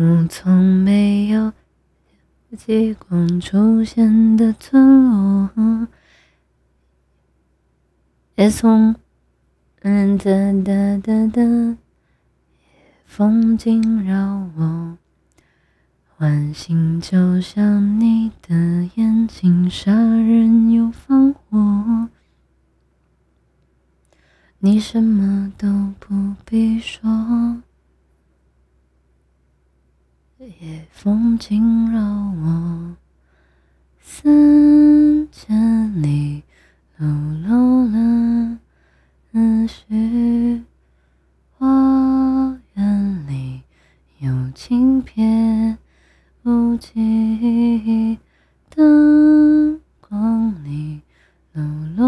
我从没有极光出现的村落，也从嗯哒哒哒哒，风景绕我，唤醒就像你的眼睛，杀人又放火，你什么都不必说。夜风惊扰我，三千里流落了思绪，花园里有轻片无际，灯光里流落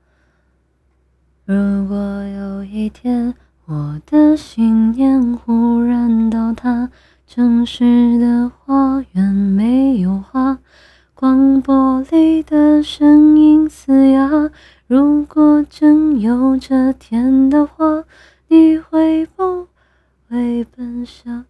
如果有一天我的信念忽然倒塌，城市的花园没有花，广播里的声音嘶哑。如果真有这天的话，你会不会奔向？